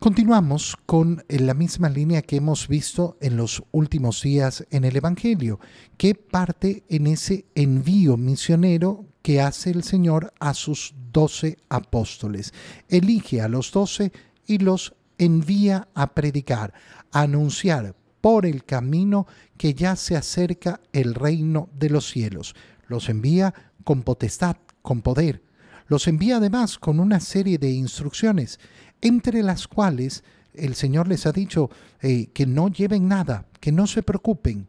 Continuamos con la misma línea que hemos visto en los últimos días en el Evangelio, que parte en ese envío misionero que hace el Señor a sus doce apóstoles. Elige a los doce y los envía a predicar, a anunciar por el camino que ya se acerca el reino de los cielos. Los envía con potestad, con poder. Los envía además con una serie de instrucciones entre las cuales el Señor les ha dicho eh, que no lleven nada, que no se preocupen,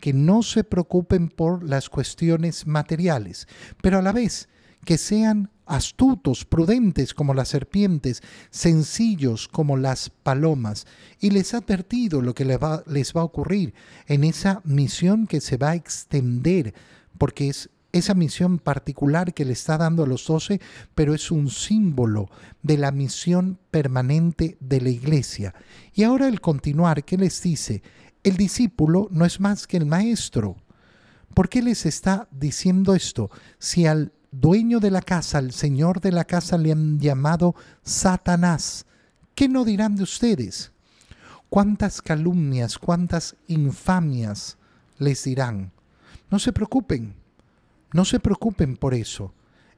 que no se preocupen por las cuestiones materiales, pero a la vez que sean astutos, prudentes como las serpientes, sencillos como las palomas, y les ha advertido lo que les va, les va a ocurrir en esa misión que se va a extender, porque es esa misión particular que le está dando a los doce, pero es un símbolo de la misión permanente de la iglesia. Y ahora el continuar, ¿qué les dice? El discípulo no es más que el maestro. ¿Por qué les está diciendo esto? Si al dueño de la casa, al señor de la casa le han llamado Satanás, ¿qué no dirán de ustedes? ¿Cuántas calumnias, cuántas infamias les dirán? No se preocupen no se preocupen por eso.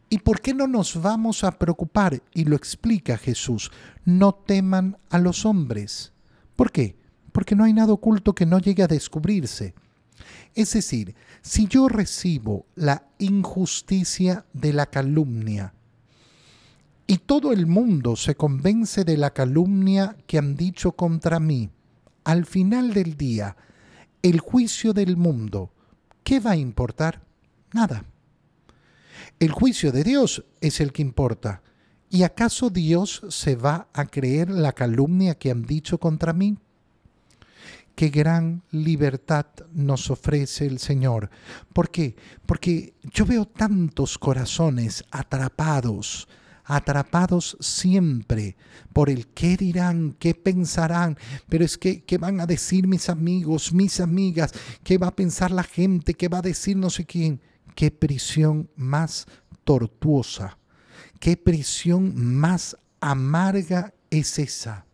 ¿Y por qué no nos vamos a preocupar? Y lo explica Jesús. No teman a los hombres. ¿Por qué? Porque no hay nada oculto que no llegue a descubrirse. Es decir, si yo recibo la injusticia de la calumnia y todo el mundo se convence de la calumnia que han dicho contra mí, al final del día, el juicio del mundo, ¿qué va a importar? Nada. El juicio de Dios es el que importa. ¿Y acaso Dios se va a creer la calumnia que han dicho contra mí? Qué gran libertad nos ofrece el Señor. ¿Por qué? Porque yo veo tantos corazones atrapados, atrapados siempre por el qué dirán, qué pensarán, pero es que qué van a decir mis amigos, mis amigas, qué va a pensar la gente, qué va a decir no sé quién qué prisión más tortuosa, qué prisión más amarga es esa.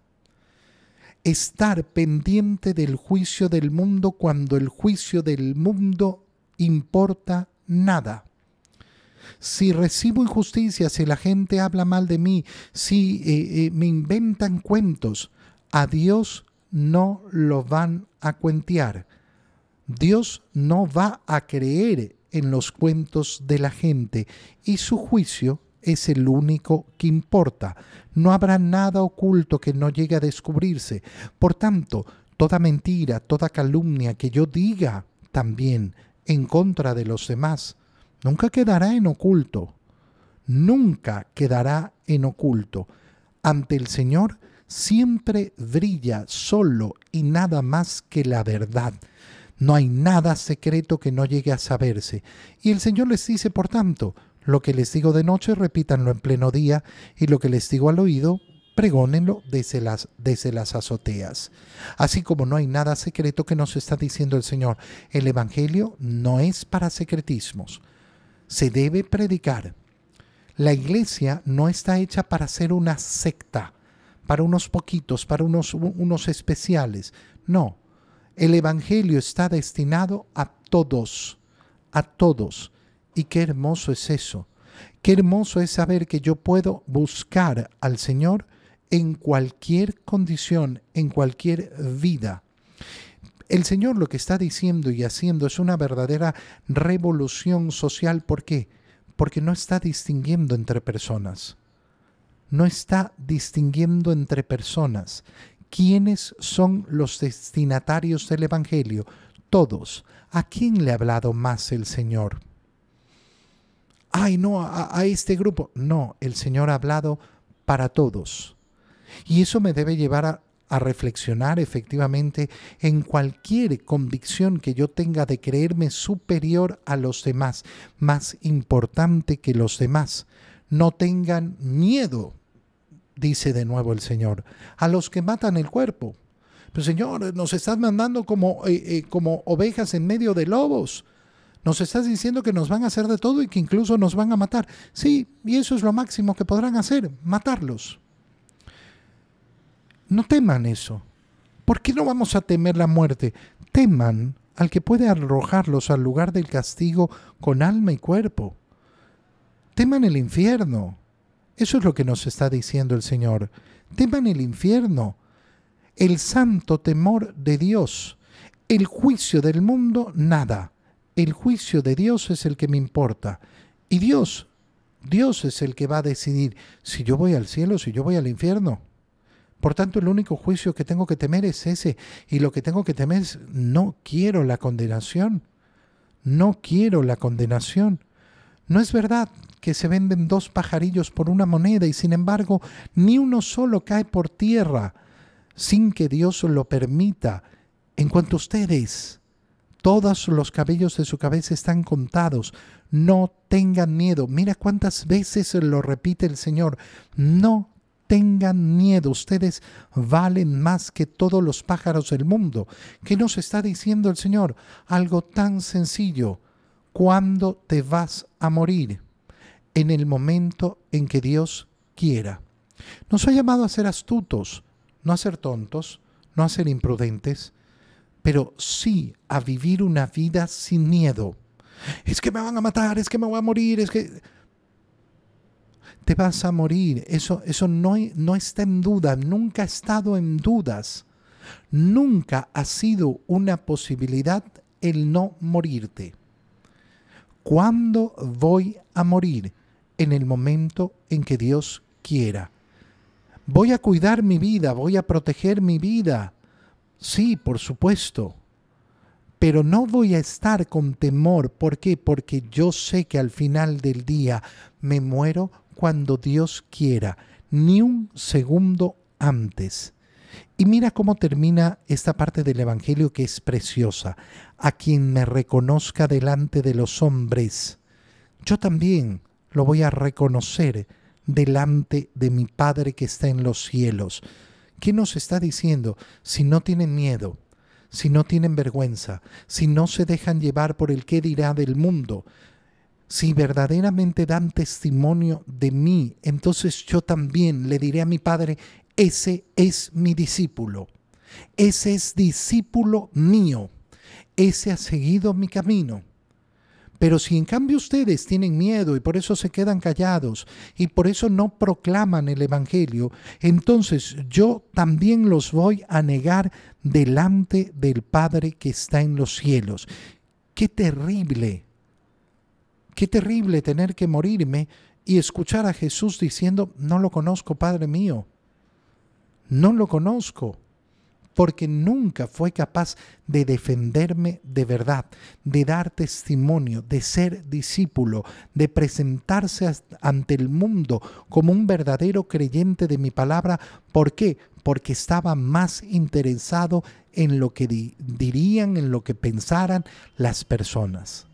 Estar pendiente del juicio del mundo cuando el juicio del mundo importa nada. Si recibo injusticia, si la gente habla mal de mí, si eh, eh, me inventan cuentos, a Dios no lo van a cuentear. Dios no va a creer en los cuentos de la gente y su juicio es el único que importa. No habrá nada oculto que no llegue a descubrirse. Por tanto, toda mentira, toda calumnia que yo diga también en contra de los demás, nunca quedará en oculto. Nunca quedará en oculto. Ante el Señor siempre brilla solo y nada más que la verdad. No hay nada secreto que no llegue a saberse. Y el Señor les dice, por tanto, lo que les digo de noche, repítanlo en pleno día, y lo que les digo al oído, pregónenlo desde las, desde las azoteas. Así como no hay nada secreto que nos está diciendo el Señor, el Evangelio no es para secretismos. Se debe predicar. La iglesia no está hecha para ser una secta, para unos poquitos, para unos, unos especiales. No, el Evangelio está destinado a todos, a todos. Y qué hermoso es eso. Qué hermoso es saber que yo puedo buscar al Señor en cualquier condición, en cualquier vida. El Señor lo que está diciendo y haciendo es una verdadera revolución social. ¿Por qué? Porque no está distinguiendo entre personas. No está distinguiendo entre personas. ¿Quiénes son los destinatarios del Evangelio? Todos. ¿A quién le ha hablado más el Señor? Ay, no, a, este grupo. No, el Señor ha hablado para todos. Y eso me debe llevar a, reflexionar efectivamente en cualquier convicción que yo tenga de creerme superior a los demás, más importante que los demás. No tengan miedo dice de nuevo el Señor, a los que matan el cuerpo. Pero Señor, nos estás mandando como, eh, eh, como ovejas en medio de lobos. Nos estás diciendo que nos van a hacer de todo y que incluso nos van a matar. Sí, y eso es lo máximo que podrán hacer, matarlos. No teman eso. ¿Por qué no vamos a temer la muerte? Teman al que puede arrojarlos al lugar del castigo con alma y cuerpo. Teman el infierno. Eso es lo que nos está diciendo el Señor. Teman el infierno, el santo temor de Dios. El juicio del mundo, nada. El juicio de Dios es el que me importa. Y Dios, Dios es el que va a decidir si yo voy al cielo, si yo voy al infierno. Por tanto, el único juicio que tengo que temer es ese. Y lo que tengo que temer es, no quiero la condenación. No quiero la condenación. No es verdad que se venden dos pajarillos por una moneda y sin embargo ni uno solo cae por tierra sin que Dios lo permita. En cuanto a ustedes, todos los cabellos de su cabeza están contados. No tengan miedo. Mira cuántas veces lo repite el Señor. No tengan miedo, ustedes valen más que todos los pájaros del mundo. ¿Qué nos está diciendo el Señor? Algo tan sencillo. ¿Cuándo te vas a morir? En el momento en que Dios quiera. Nos ha llamado a ser astutos, no a ser tontos, no a ser imprudentes, pero sí a vivir una vida sin miedo. Es que me van a matar, es que me voy a morir, es que te vas a morir. Eso, eso no, no está en duda, nunca ha estado en dudas. Nunca ha sido una posibilidad el no morirte. ¿Cuándo voy a morir? En el momento en que Dios quiera. Voy a cuidar mi vida, voy a proteger mi vida. Sí, por supuesto. Pero no voy a estar con temor. ¿Por qué? Porque yo sé que al final del día me muero cuando Dios quiera, ni un segundo antes. Y mira cómo termina esta parte del Evangelio que es preciosa. A quien me reconozca delante de los hombres, yo también lo voy a reconocer delante de mi Padre que está en los cielos. ¿Qué nos está diciendo? Si no tienen miedo, si no tienen vergüenza, si no se dejan llevar por el qué dirá del mundo, si verdaderamente dan testimonio de mí, entonces yo también le diré a mi Padre, ese es mi discípulo, ese es discípulo mío, ese ha seguido mi camino. Pero si en cambio ustedes tienen miedo y por eso se quedan callados y por eso no proclaman el Evangelio, entonces yo también los voy a negar delante del Padre que está en los cielos. Qué terrible Qué terrible tener que morirme y escuchar a Jesús diciendo, no lo conozco, Padre mío. No lo conozco, porque nunca fue capaz de defenderme de verdad, de dar testimonio, de ser discípulo, de presentarse ante el mundo como un verdadero creyente de mi palabra. ¿Por qué? Porque estaba más interesado en lo que dirían, en lo que pensaran las personas.